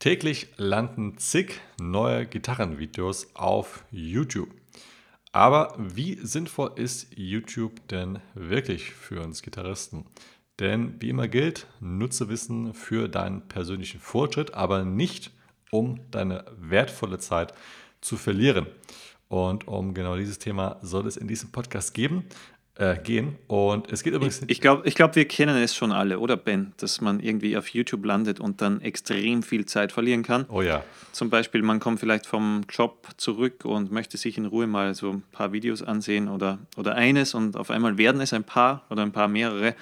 Täglich landen zig neue Gitarrenvideos auf YouTube. Aber wie sinnvoll ist YouTube denn wirklich für uns Gitarristen? Denn wie immer gilt, nutze Wissen für deinen persönlichen Fortschritt, aber nicht um deine wertvolle Zeit zu verlieren. Und um genau dieses Thema soll es in diesem Podcast geben äh, gehen. Und es geht übrigens. Ich, ich glaube, ich glaub, wir kennen es schon alle, oder Ben, dass man irgendwie auf YouTube landet und dann extrem viel Zeit verlieren kann. Oh ja. Zum Beispiel, man kommt vielleicht vom Job zurück und möchte sich in Ruhe mal so ein paar Videos ansehen oder, oder eines und auf einmal werden es ein paar oder ein paar mehrere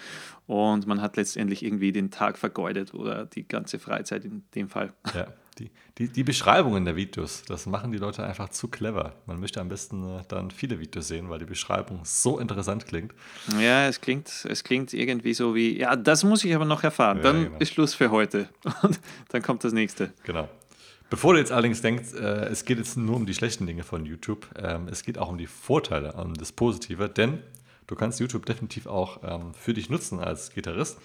und man hat letztendlich irgendwie den Tag vergeudet oder die ganze Freizeit in dem Fall. Ja, die, die, die Beschreibungen der Videos, das machen die Leute einfach zu clever. Man möchte am besten äh, dann viele Videos sehen, weil die Beschreibung so interessant klingt. Ja, es klingt, es klingt irgendwie so wie, ja, das muss ich aber noch erfahren. Dann genau. ist Schluss für heute. Und dann kommt das nächste. Genau. Bevor du jetzt allerdings denkst, äh, es geht jetzt nur um die schlechten Dinge von YouTube, ähm, es geht auch um die Vorteile, um das Positive, denn du kannst YouTube definitiv auch ähm, für dich nutzen als Gitarrist.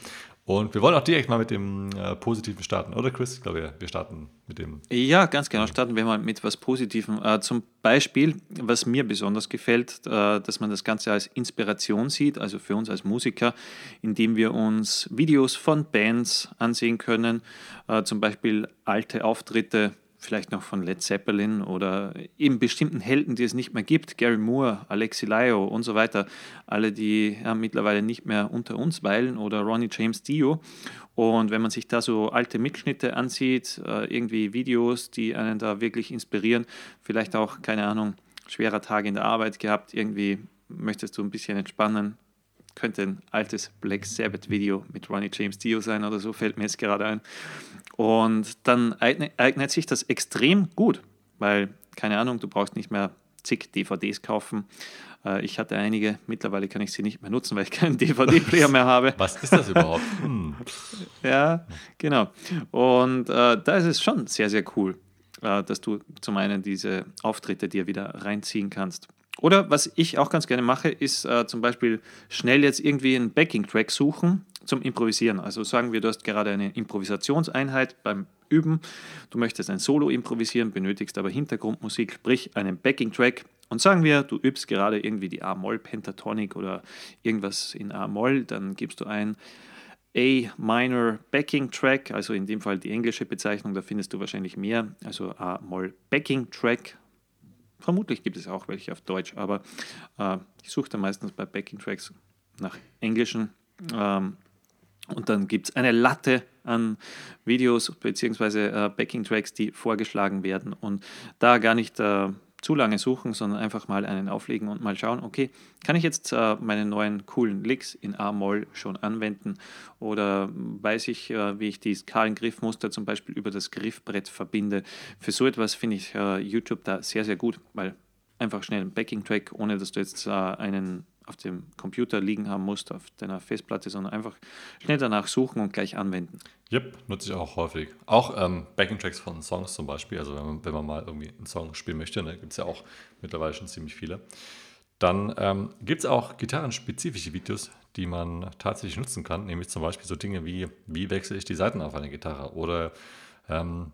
Und wir wollen auch direkt mal mit dem äh, Positiven starten, oder Chris? Ich glaube, wir, starten mit dem. Ja, ganz genau. Starten wir mal mit was Positivem. Äh, zum Beispiel, was mir besonders gefällt, äh, dass man das Ganze als Inspiration sieht, also für uns als Musiker, indem wir uns Videos von Bands ansehen können, äh, zum Beispiel alte Auftritte vielleicht noch von Led Zeppelin oder eben bestimmten Helden, die es nicht mehr gibt, Gary Moore, Alexi Lio und so weiter, alle, die ja, mittlerweile nicht mehr unter uns weilen oder Ronnie James Dio. Und wenn man sich da so alte Mitschnitte ansieht, äh, irgendwie Videos, die einen da wirklich inspirieren, vielleicht auch, keine Ahnung, schwerer Tag in der Arbeit gehabt, irgendwie möchtest du ein bisschen entspannen, könnte ein altes Black Sabbath Video mit Ronnie James Dio sein oder so, fällt mir jetzt gerade ein. Und dann eignet, sich das extrem gut, weil, keine Ahnung, du brauchst nicht mehr zig DVDs kaufen. Äh, ich hatte einige, mittlerweile kann ich sie nicht mehr nutzen, weil ich keinen DVD-Player mehr habe. Was ist das überhaupt? Hm. Ja, genau. Und äh, da ist es schon sehr, sehr cool, äh, dass du zum einen diese Auftritte dir wieder reinziehen kannst. Oder was ich auch ganz gerne mache, ist äh, zum Beispiel schnell jetzt irgendwie einen Backing-Track suchen zum Improvisieren. Also sagen wir, du hast gerade eine Improvisationseinheit beim Üben, du möchtest ein Solo improvisieren, benötigst aber Hintergrundmusik, sprich einen Backing-Track. Und sagen wir, du übst gerade irgendwie die A-Moll-Pentatonic oder irgendwas in A-Moll, dann gibst du ein A Minor Backing Track, also in dem Fall die englische Bezeichnung, da findest du wahrscheinlich mehr, also A Moll Backing Track Vermutlich gibt es auch welche auf Deutsch, aber äh, ich suche da meistens bei Backing Tracks nach englischen. Ähm, und dann gibt es eine Latte an Videos bzw. Äh, Backing Tracks, die vorgeschlagen werden. Und da gar nicht äh, zu lange suchen, sondern einfach mal einen auflegen und mal schauen, okay, kann ich jetzt äh, meine neuen coolen Licks in A-Moll schon anwenden oder weiß ich, äh, wie ich die Skalen-Griffmuster zum Beispiel über das Griffbrett verbinde. Für so etwas finde ich äh, YouTube da sehr, sehr gut, weil einfach schnell ein Backing-Track, ohne dass du jetzt äh, einen auf dem Computer liegen haben musst, auf deiner Festplatte, sondern einfach schnell danach suchen und gleich anwenden. Yep, nutze ich auch häufig. Auch ähm, Backing-Tracks von Songs zum Beispiel. Also wenn man, wenn man mal irgendwie einen Song spielen möchte, ne, gibt es ja auch mittlerweile schon ziemlich viele. Dann ähm, gibt es auch gitarrenspezifische Videos, die man tatsächlich nutzen kann, nämlich zum Beispiel so Dinge wie, wie wechsle ich die Seiten auf einer Gitarre oder ähm,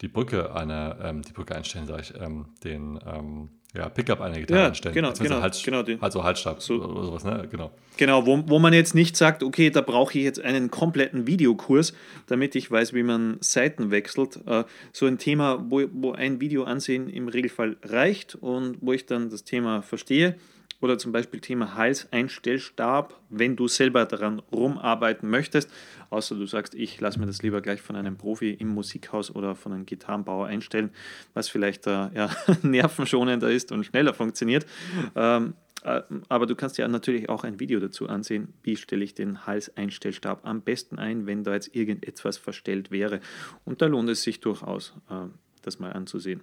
die Brücke einer, ähm, die Brücke einstellen, sage ich, ähm, den ähm, ja, Pickup einer Gitarre ja, einstellen. Genau, genau, Hals, genau also Halsstab so, oder sowas, ne? Genau. Genau, wo, wo man jetzt nicht sagt, okay, da brauche ich jetzt einen kompletten Videokurs, damit ich weiß, wie man Seiten wechselt. Äh, so ein Thema, wo, wo ein Video ansehen im Regelfall reicht und wo ich dann das Thema verstehe oder zum Beispiel Thema Halseinstellstab, wenn du selber daran rumarbeiten möchtest, außer du sagst, ich lasse mir das lieber gleich von einem Profi im Musikhaus oder von einem Gitarrenbauer einstellen, was vielleicht äh, ja, nervenschonender ist und schneller funktioniert. Ähm, äh, aber du kannst ja natürlich auch ein Video dazu ansehen, wie stelle ich den Halseinstellstab am besten ein, wenn da jetzt irgendetwas verstellt wäre. Und da lohnt es sich durchaus, äh, das mal anzusehen.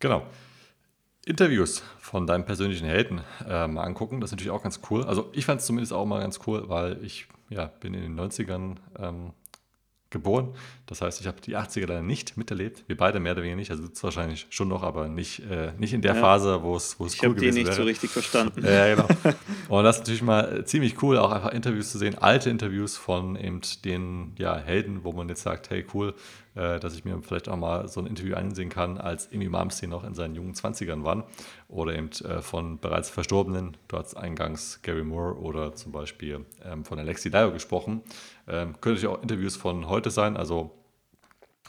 Genau. Interviews von deinem persönlichen Helden äh, mal angucken. Das ist natürlich auch ganz cool. Also ich fand es zumindest auch mal ganz cool, weil ich ja, bin in den 90ern ähm, geboren. Das heißt, ich habe die 80er leider nicht miterlebt. Wir beide mehr oder weniger nicht. Also du wahrscheinlich schon noch, aber nicht, äh, nicht in der ja. Phase, wo es cool gewesen wäre. Ich habe die nicht wäre. so richtig verstanden. Ja, genau. Und das ist natürlich mal ziemlich cool, auch einfach Interviews zu sehen, alte Interviews von eben den ja, Helden, wo man jetzt sagt, hey cool, äh, dass ich mir vielleicht auch mal so ein Interview ansehen kann, als Amy Malmsteen noch in seinen jungen 20ern waren. Oder eben äh, von bereits Verstorbenen, du hast eingangs Gary Moore oder zum Beispiel ähm, von Alexi Dio gesprochen. Ähm, können natürlich auch Interviews von heute sein, also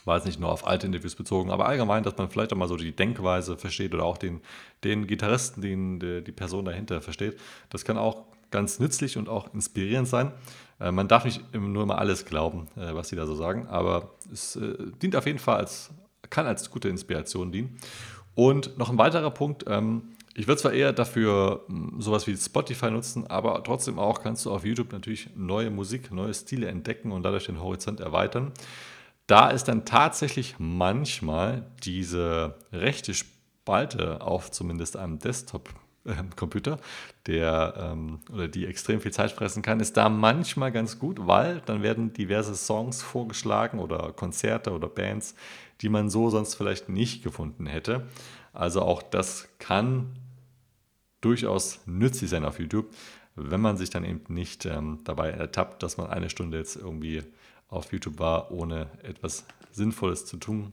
war jetzt nicht nur auf alte Interviews bezogen, aber allgemein, dass man vielleicht auch mal so die Denkweise versteht oder auch den, den Gitarristen, den, die, die Person dahinter versteht. Das kann auch ganz nützlich und auch inspirierend sein. Äh, man darf nicht nur immer alles glauben, äh, was sie da so sagen, aber es äh, dient auf jeden Fall als, kann als gute Inspiration dienen. Und noch ein weiterer Punkt, ähm, ich würde zwar eher dafür hm, sowas wie Spotify nutzen, aber trotzdem auch kannst du auf YouTube natürlich neue Musik, neue Stile entdecken und dadurch den Horizont erweitern. Da ist dann tatsächlich manchmal diese rechte Spalte auf zumindest einem Desktop ähm, der ähm, oder die extrem viel Zeit fressen kann, ist da manchmal ganz gut, weil dann werden diverse Songs vorgeschlagen oder Konzerte oder Bands, die man so sonst vielleicht nicht gefunden hätte. Also auch das kann durchaus nützlich sein auf YouTube, wenn man sich dann eben nicht ähm, dabei ertappt, dass man eine Stunde jetzt irgendwie auf YouTube war, ohne etwas Sinnvolles zu tun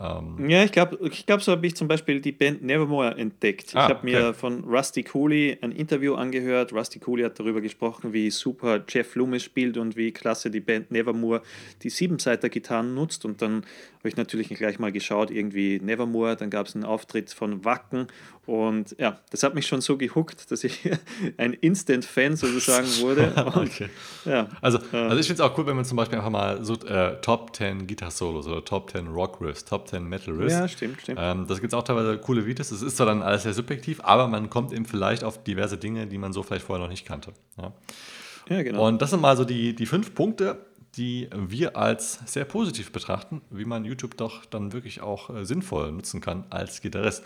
ähm ja, ich glaube, ich glaub, so habe ich zum Beispiel die Band Nevermore entdeckt. Ah, ich habe mir von Rusty Cooley ein Interview angehört. Rusty Cooley hat darüber gesprochen, wie super Jeff Loomis spielt und wie klasse die Band Nevermore die Siebenseiter-Gitarren nutzt. Und dann habe ich natürlich gleich mal geschaut, irgendwie Nevermore. Dann gab es einen Auftritt von Wacken und ja, das hat mich schon so gehuckt, dass ich ein Instant-Fan sozusagen wurde. okay. ja, also, äh, also ich finde es auch cool, wenn man zum Beispiel einfach mal so äh, Top 10 Guitar-Solos oder Top 10 Rock-Riffs, Top 10 Metal-Riffs. Ja, stimmt, stimmt. Ähm, das gibt es auch teilweise coole Videos. Es ist zwar dann alles sehr subjektiv, aber man kommt eben vielleicht auf diverse Dinge, die man so vielleicht vorher noch nicht kannte. Ja, ja genau. Und das sind mal so die, die fünf Punkte, die wir als sehr positiv betrachten, wie man YouTube doch dann wirklich auch äh, sinnvoll nutzen kann als Gitarrist.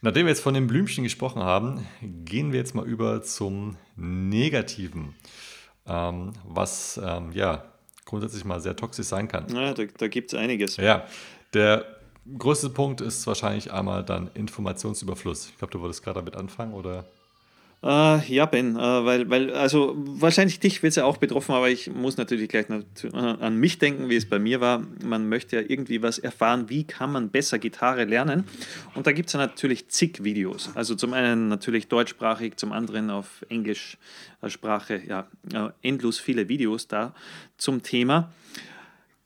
Nachdem wir jetzt von den Blümchen gesprochen haben, gehen wir jetzt mal über zum Negativen, ähm, was ähm, ja grundsätzlich mal sehr toxisch sein kann. Ja, da, da gibt es einiges. Ja, der größte Punkt ist wahrscheinlich einmal dann Informationsüberfluss. Ich glaube, du wolltest gerade damit anfangen, oder? Äh, ja, Ben, äh, weil, weil, also wahrscheinlich dich wird es ja auch betroffen, aber ich muss natürlich gleich an mich denken, wie es bei mir war. Man möchte ja irgendwie was erfahren, wie kann man besser Gitarre lernen. Und da gibt es ja natürlich zig Videos. Also zum einen natürlich deutschsprachig, zum anderen auf Englischsprache, ja, äh, endlos viele Videos da zum Thema.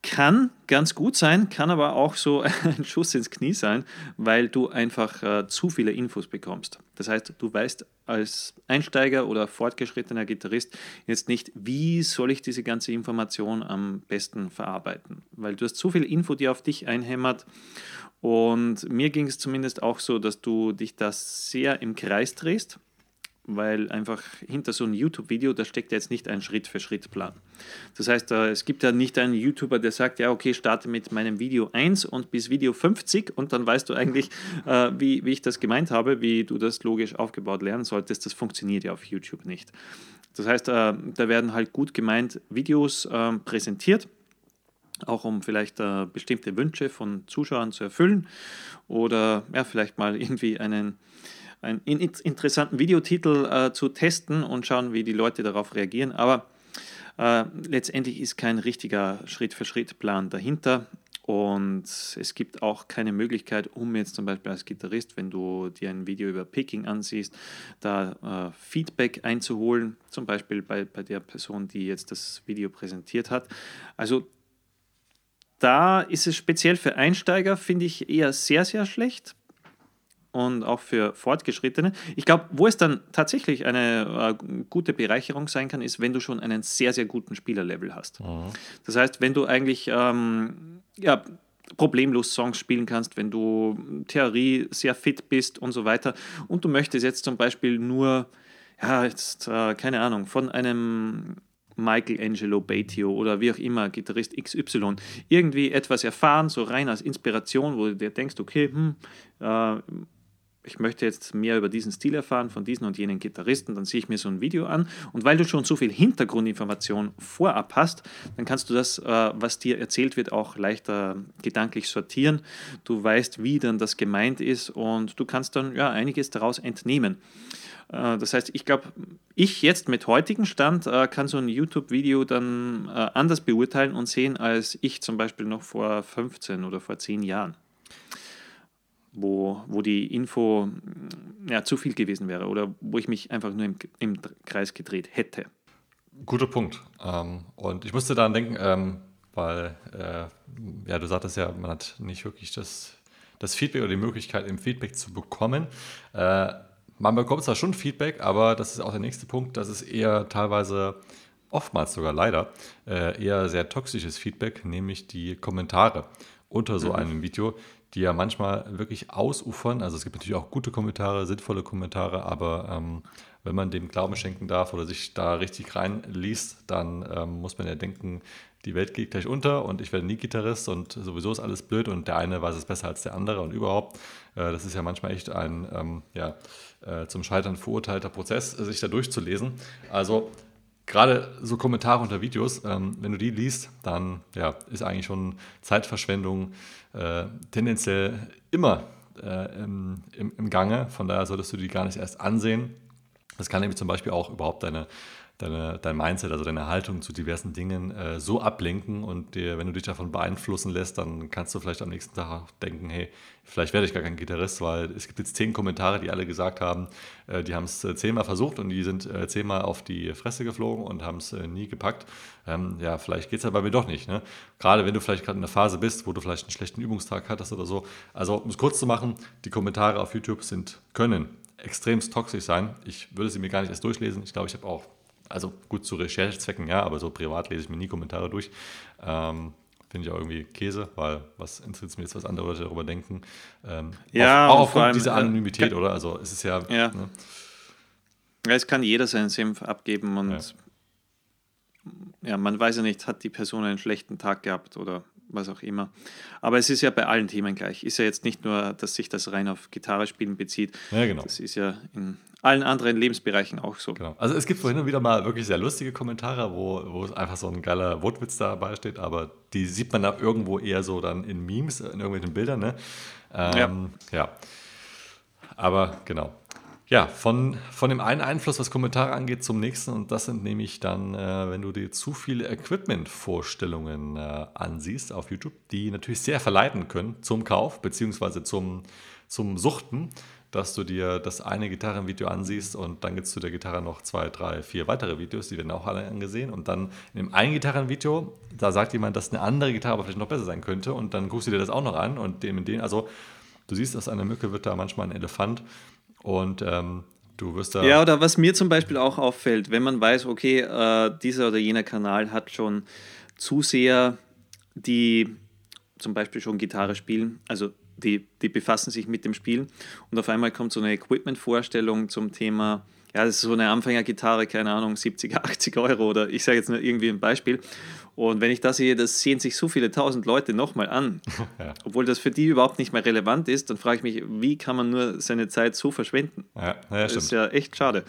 Kann ganz gut sein, kann aber auch so ein Schuss ins Knie sein, weil du einfach äh, zu viele Infos bekommst. Das heißt, du weißt als Einsteiger oder fortgeschrittener Gitarrist jetzt nicht, wie soll ich diese ganze Information am besten verarbeiten, weil du hast zu viel Info, die auf dich einhämmert. Und mir ging es zumindest auch so, dass du dich da sehr im Kreis drehst weil einfach hinter so einem YouTube-Video, da steckt jetzt nicht ein Schritt-für-Schritt-Plan. Das heißt, äh, es gibt ja nicht einen YouTuber, der sagt, ja, okay, starte mit meinem Video 1 und bis Video 50 und dann weißt du eigentlich, äh, wie, wie ich das gemeint habe, wie du das logisch aufgebaut lernen solltest. Das funktioniert ja auf YouTube nicht. Das heißt, äh, da werden halt gut gemeint Videos präsentiert auch um vielleicht äh, bestimmte Wünsche von Zuschauern zu erfüllen oder ja, vielleicht mal irgendwie einen einen interessanten Videotitel äh, zu testen und schauen, wie die Leute darauf reagieren. Aber äh, letztendlich ist kein richtiger Schritt-für-Schritt-Plan dahinter. Und es gibt auch keine Möglichkeit, um jetzt zum Beispiel als Gitarrist, wenn du dir ein Video über Picking ansiehst, da äh, Feedback einzuholen, zum Beispiel bei, bei der Person, die jetzt das Video präsentiert hat. Also da ist es speziell für Einsteiger, finde ich, eher sehr, sehr schlecht und auch für Fortgeschrittene. Ich glaube, wo es dann tatsächlich eine äh, gute Bereicherung sein kann, ist, wenn du schon einen sehr, sehr guten Spielerlevel hast. Mhm. Das heißt, wenn du eigentlich ähm, ja, problemlos Songs spielen kannst, wenn du Theorie sehr fit bist und so weiter und du möchtest jetzt zum Beispiel nur, ja, jetzt, äh, keine Ahnung, von einem Michelangelo Batio oder wie auch immer, Gitarrist XY, irgendwie etwas erfahren, so rein als Inspiration, wo du dir denkst, okay, hm, äh, ich möchte jetzt mehr über diesen Stil erfahren von diesen und jenen Gitarristen, dann sehe ich mir so ein Video an. Und weil du schon so viel Hintergrundinformation vorab hast, dann kannst du das, äh, was dir erzählt wird, auch leichter gedanklich sortieren. Du weißt, wie dann das gemeint ist und du kannst dann ja einiges daraus entnehmen. Äh, das heißt, ich glaube, ich jetzt mit heutigem Stand äh, kann so ein YouTube-Video dann äh, anders beurteilen und sehen, als ich zum Beispiel noch vor 15 oder vor 10 Jahren wo, wo die Info mm, ja, zu viel gewesen wäre oder wo ich mich einfach nur im, im Kreis gedreht hätte. Guter Punkt. Ähm, und ich musste daran denken, ähm, weil äh, ja, du sagtest ja, man hat nicht wirklich das, das Feedback oder die Möglichkeit, im Feedback zu bekommen. Äh, man bekommt zwar schon Feedback, aber das ist auch der nächste Punkt, das ist eher teilweise oftmals sogar leider äh, eher sehr toxisches Feedback, nämlich die Kommentare unter so mhm. einem Video, die ja manchmal wirklich ausufern. Also es gibt natürlich auch gute Kommentare, sinnvolle Kommentare, aber ähm, wenn man dem Glauben schenken darf oder sich da richtig reinliest, dann ähm, muss man ja denken, die Welt geht gleich unter und ich werde nie Gitarrist und sowieso ist alles blöd und der eine weiß es besser als der andere und überhaupt. Äh, das ist ja manchmal echt ein ähm, ja, äh, zum Scheitern verurteilter Prozess, sich da durchzulesen. Also gerade so Kommentare unter Videos, ähm, wenn du die liest, dann ja, ist eigentlich schon Zeitverschwendung äh, tendenziell immer äh, im, im, im, Gange. Von daher solltest du die gar nicht erst ansehen. Das kann nämlich zum Beispiel auch überhaupt deine deine, dein Mindset, also deine Haltung zu diversen Dingen äh, so ablenken und dir, wenn du dich davon beeinflussen lässt, dann kannst du vielleicht am nächsten Tag auch denken, hey, vielleicht werde ich gar kein Gitarrist, weil es gibt jetzt zehn Kommentare, die alle gesagt haben, äh, die haben es äh, zehnmal versucht und die sind äh, zehnmal auf die Fresse geflogen und haben es äh, nie gepackt. Ähm, ja, vielleicht geht es ja bei mir doch nicht. Ne? Gerade wenn du vielleicht gerade in der Phase bist, wo du vielleicht einen schlechten Übungstag hattest oder so. Also, um es kurz zu machen, die Kommentare auf YouTube sind, können extremst toxisch sein. Ich würde sie mir gar nicht erst durchlesen. Ich glaube, ich habe auch also gut zu Recherchezwecken, ja, aber so privat lese ich mir nie Kommentare durch. Ähm, Finde ich auch irgendwie Käse, weil was interessiert es mir jetzt, was andere Leute darüber denken. Ähm, ja, auch, auch aufgrund dieser äh, Anonymität, kann, oder? Also es ist ja. Ja. Ne? ja, es kann jeder seinen Senf abgeben und ja. ja, man weiß ja nicht, hat die Person einen schlechten Tag gehabt oder was auch immer. Aber es ist ja bei allen Themen gleich. Ist ja jetzt nicht nur, dass sich das rein auf Gitarre spielen bezieht. Ja, genau. Das ist ja in allen anderen Lebensbereichen auch so. Genau. Also es gibt vorhin und wieder mal wirklich sehr lustige Kommentare, wo, wo einfach so ein geiler Wortwitz dabei steht, aber die sieht man da irgendwo eher so dann in Memes, in irgendwelchen Bildern. Ne? Ähm, ja. ja. Aber genau. Ja, von, von dem einen Einfluss, was Kommentare angeht, zum nächsten. Und das sind nämlich dann, äh, wenn du dir zu viele Equipment-Vorstellungen äh, ansiehst auf YouTube, die natürlich sehr verleiten können zum Kauf beziehungsweise zum, zum Suchten, dass du dir das eine Gitarrenvideo ansiehst und dann gibt es zu der Gitarre noch zwei, drei, vier weitere Videos, die werden auch alle angesehen. Und dann in dem einen Gitarrenvideo, da sagt jemand, dass eine andere Gitarre aber vielleicht noch besser sein könnte. Und dann guckst du dir das auch noch an und dem in den, also du siehst, aus einer Mücke wird da manchmal ein Elefant. Und ähm, du wirst da. Ja, oder was mir zum Beispiel auch auffällt, wenn man weiß, okay, äh, dieser oder jener Kanal hat schon Zuseher, die zum Beispiel schon Gitarre spielen, also die, die befassen sich mit dem Spiel und auf einmal kommt so eine Equipment-Vorstellung zum Thema ja, das ist so eine Anfängergitarre, keine Ahnung, 70, 80 Euro oder ich sage jetzt nur irgendwie ein Beispiel. Und wenn ich das sehe, das sehen sich so viele tausend Leute nochmal an, ja. obwohl das für die überhaupt nicht mehr relevant ist, dann frage ich mich, wie kann man nur seine Zeit so verschwenden? Ja, ja, das ist ja echt schade.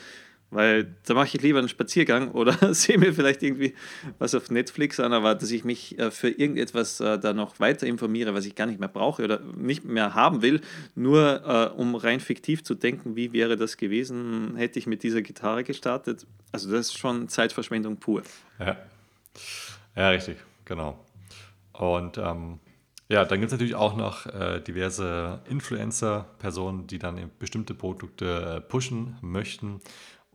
Weil da mache ich lieber einen Spaziergang oder sehe mir vielleicht irgendwie was auf Netflix an, aber dass ich mich äh, für irgendetwas äh, da noch weiter informiere, was ich gar nicht mehr brauche oder nicht mehr haben will, nur äh, um rein fiktiv zu denken, wie wäre das gewesen, hätte ich mit dieser Gitarre gestartet. Also das ist schon Zeitverschwendung pur. Ja, ja richtig, genau. Und ähm, ja, dann gibt es natürlich auch noch äh, diverse Influencer-Personen, die dann bestimmte Produkte äh, pushen möchten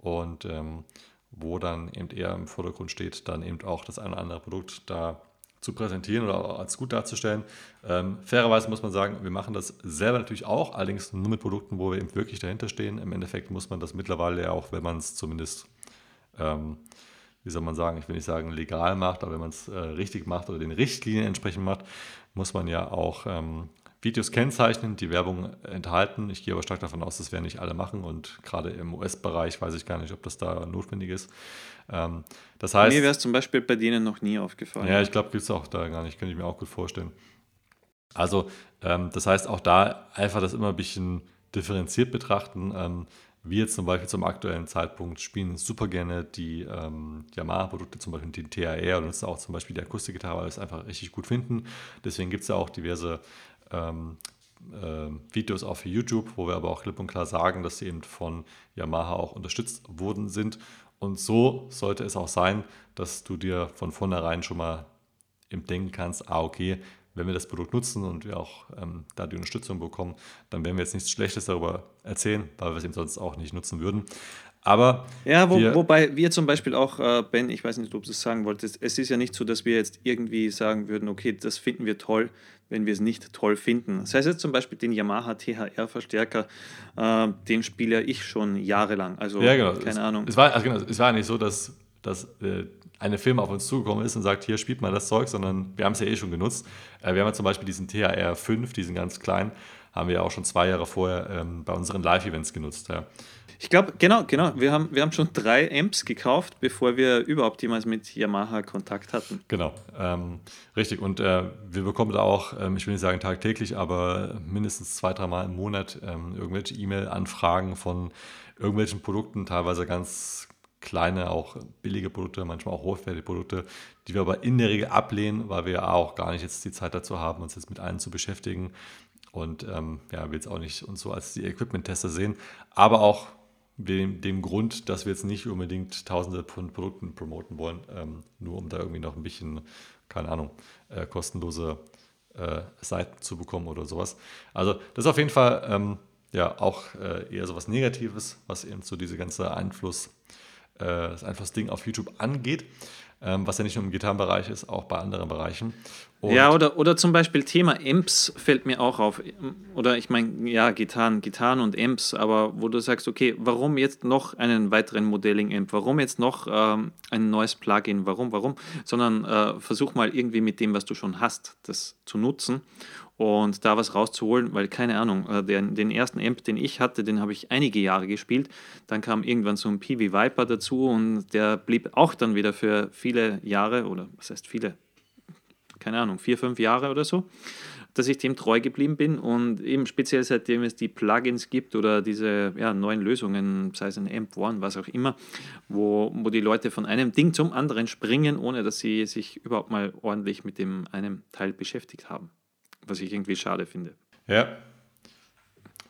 und ähm, wo dann eben eher im Vordergrund steht, dann eben auch das eine oder andere Produkt da zu präsentieren oder als gut darzustellen. Ähm, fairerweise muss man sagen, wir machen das selber natürlich auch, allerdings nur mit Produkten, wo wir eben wirklich dahinter stehen. Im Endeffekt muss man das mittlerweile ja auch, wenn man es zumindest, ähm, wie soll man sagen, ich will nicht sagen legal macht, aber wenn man es äh, richtig macht oder den Richtlinien entsprechend macht, muss man ja auch ähm, Videos kennzeichnen, die Werbung enthalten. Ich gehe aber stark davon aus, das werden nicht alle machen und gerade im US-Bereich weiß ich gar nicht, ob das da notwendig ist. Ähm, das heißt, mir wäre es zum Beispiel bei denen noch nie aufgefallen. Ja, ich glaube, gibt es auch da gar nicht, könnte ich mir auch gut vorstellen. Also, ähm, das heißt auch da einfach das immer ein bisschen differenziert betrachten. Ähm, wir jetzt zum Beispiel zum aktuellen Zeitpunkt spielen super gerne die ähm, Yamaha-Produkte, zum Beispiel die TAR und nutzen auch zum Beispiel die Akustikgitarre, weil wir es einfach richtig gut finden. Deswegen gibt es ja auch diverse ähm, äh, Videos auf YouTube, wo wir aber auch klipp und klar sagen, dass sie eben von Yamaha auch unterstützt worden sind. Und so sollte es auch sein, dass du dir von vornherein schon mal im Denken kannst, ah okay, wenn wir das Produkt nutzen und wir auch ähm, da die Unterstützung bekommen, dann werden wir jetzt nichts Schlechtes darüber erzählen, weil wir es eben sonst auch nicht nutzen würden. Aber ja, wo, wir, wobei wir zum Beispiel auch, äh, Ben, ich weiß nicht, ob du es sagen wolltest, es ist ja nicht so, dass wir jetzt irgendwie sagen würden, okay, das finden wir toll, wenn wir es nicht toll finden. Das heißt jetzt zum Beispiel den Yamaha THR-Verstärker, äh, den spiele ich schon jahrelang. Also ja, genau. keine es, Ahnung. Es war, also genau, es war nicht so, dass, dass äh, eine Firma auf uns zugekommen ist und sagt, hier spielt mal das Zeug, sondern wir haben es ja eh schon genutzt. Äh, wir haben ja zum Beispiel diesen THR 5, diesen ganz kleinen, haben wir ja auch schon zwei Jahre vorher ähm, bei unseren Live-Events genutzt. Ja. Ich glaube, genau, genau. Wir haben, wir haben schon drei Amps gekauft, bevor wir überhaupt jemals mit Yamaha Kontakt hatten. Genau, ähm, richtig. Und äh, wir bekommen da auch, ähm, ich will nicht sagen tagtäglich, aber mindestens zwei, dreimal im Monat ähm, irgendwelche E-Mail-Anfragen von irgendwelchen Produkten, teilweise ganz kleine, auch billige Produkte, manchmal auch hochwertige Produkte, die wir aber in der Regel ablehnen, weil wir auch gar nicht jetzt die Zeit dazu haben, uns jetzt mit allen zu beschäftigen. Und ähm, ja, wir jetzt auch nicht uns so als die Equipment-Tester sehen, aber auch dem, dem Grund, dass wir jetzt nicht unbedingt tausende von Produkten promoten wollen, ähm, nur um da irgendwie noch ein bisschen, keine Ahnung, äh, kostenlose äh, Seiten zu bekommen oder sowas. Also das ist auf jeden Fall ähm, ja auch äh, eher sowas Negatives, was eben so diese ganze Einfluss äh, das Einflussding auf YouTube angeht, ähm, was ja nicht nur im Gitarrenbereich ist, auch bei anderen Bereichen. Und ja, oder, oder zum Beispiel Thema Amps fällt mir auch auf. Oder ich meine, ja, Gitarren, Gitarren und Amps, aber wo du sagst, okay, warum jetzt noch einen weiteren Modelling-Amp? Warum jetzt noch ähm, ein neues Plugin? Warum, warum? Sondern äh, versuch mal irgendwie mit dem, was du schon hast, das zu nutzen und da was rauszuholen, weil keine Ahnung, äh, den, den ersten Amp, den ich hatte, den habe ich einige Jahre gespielt. Dann kam irgendwann so ein PV Viper dazu und der blieb auch dann wieder für viele Jahre oder was heißt viele, keine Ahnung, vier, fünf Jahre oder so, dass ich dem treu geblieben bin und eben speziell seitdem es die Plugins gibt oder diese ja, neuen Lösungen, sei es ein Amp One, was auch immer, wo, wo die Leute von einem Ding zum anderen springen, ohne dass sie sich überhaupt mal ordentlich mit dem einem Teil beschäftigt haben was ich irgendwie schade finde. Ja.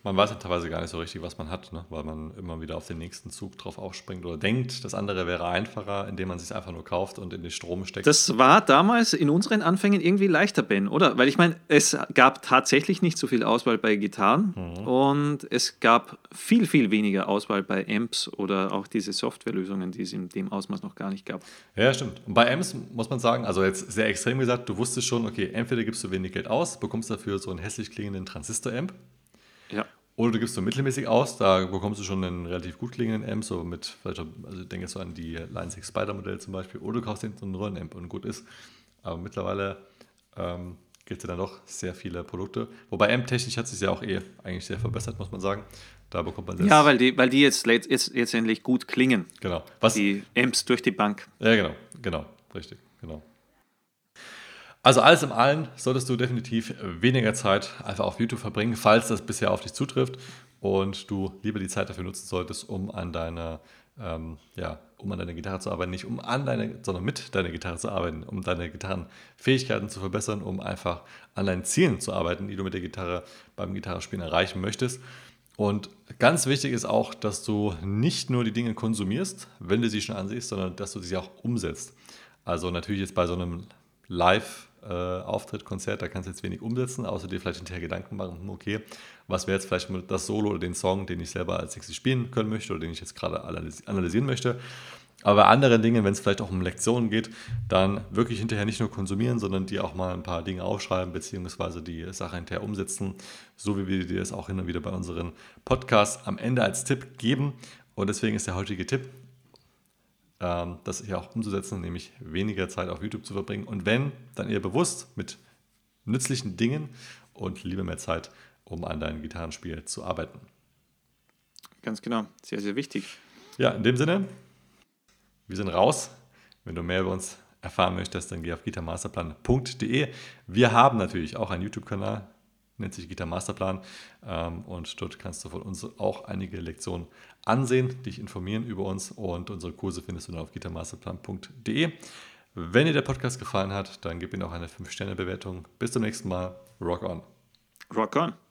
Man weiß ja teilweise gar nicht so richtig, was man hat, ne? weil man immer wieder auf den nächsten Zug drauf aufspringt oder denkt, das andere wäre einfacher, indem man es sich einfach nur kauft und in den Strom steckt. Das war damals in unseren Anfängen irgendwie leichter, Ben, oder? Weil ich meine, es gab tatsächlich nicht so viel Auswahl bei Gitarren mhm. und es gab viel, viel weniger Auswahl bei Amps oder auch diese Softwarelösungen, die es in dem Ausmaß noch gar nicht gab. Ja, stimmt. Und bei Amps muss man sagen, also jetzt sehr extrem gesagt, du wusstest schon, okay, entweder gibst du wenig Geld aus, bekommst dafür so einen hässlich klingenden Transistor-Amp ja. Oder du gibst so mittelmäßig aus, da bekommst du schon einen relativ gut klingenden Amp, so mit, vielleicht, also ich denke so an die Line 6 Spider Modell zum Beispiel, oder du kaufst den so einen Röhrenamp und gut ist. Aber mittlerweile ähm, gibt es ja dann doch sehr viele Produkte. Wobei Amp-technisch hat sich ja auch eh eigentlich sehr verbessert, muss man sagen. Da bekommt man. Ja, weil die, weil die jetzt, jetzt, jetzt endlich gut klingen. Genau. Was, die Amps durch die Bank. Ja, genau, genau, richtig, genau. Also alles in allem solltest du definitiv weniger Zeit einfach auf YouTube verbringen, falls das bisher auf dich zutrifft und du lieber die Zeit dafür nutzen solltest, um an deiner ähm, ja, um an deiner Gitarre zu arbeiten, nicht um an deine, sondern mit deiner Gitarre zu arbeiten, um deine Gitarrenfähigkeiten zu verbessern, um einfach an deinen Zielen zu arbeiten, die du mit der Gitarre beim Gitarrespielen erreichen möchtest. Und ganz wichtig ist auch, dass du nicht nur die Dinge konsumierst, wenn du sie schon ansiehst, sondern dass du sie auch umsetzt. Also natürlich jetzt bei so einem Live- Auftritt, Konzert, da kannst du jetzt wenig umsetzen, außer dir vielleicht hinterher Gedanken machen, hm, okay, was wäre jetzt vielleicht das Solo oder den Song, den ich selber als nächstes spielen können möchte oder den ich jetzt gerade analysieren möchte. Aber bei anderen Dingen, wenn es vielleicht auch um Lektionen geht, dann wirklich hinterher nicht nur konsumieren, sondern dir auch mal ein paar Dinge aufschreiben, beziehungsweise die Sache hinterher umsetzen, so wie wir dir das auch hin und wieder bei unseren Podcasts am Ende als Tipp geben. Und deswegen ist der heutige Tipp, ähm, das hier auch umzusetzen, nämlich weniger Zeit auf YouTube zu verbringen. Und wenn, dann eher bewusst mit nützlichen Dingen und lieber mehr Zeit, um an deinem Gitarrenspiel zu arbeiten. Ganz genau, sehr, sehr wichtig. Ja, in dem Sinne, wir sind raus. Wenn du mehr über uns erfahren möchtest, dann geh auf gitarmasterplan.de. Wir haben natürlich auch einen YouTube-Kanal, nennt sich Gitar Masterplan. Ähm, und dort kannst du von uns auch einige Lektionen ansehen, dich informieren über uns. Und unsere Kurse findest du dann auf gitarmasterplan.de. Wenn dir der Podcast gefallen hat, dann gib ihm auch eine 5-Sterne-Bewertung. Bis zum nächsten Mal. Rock on. Rock on.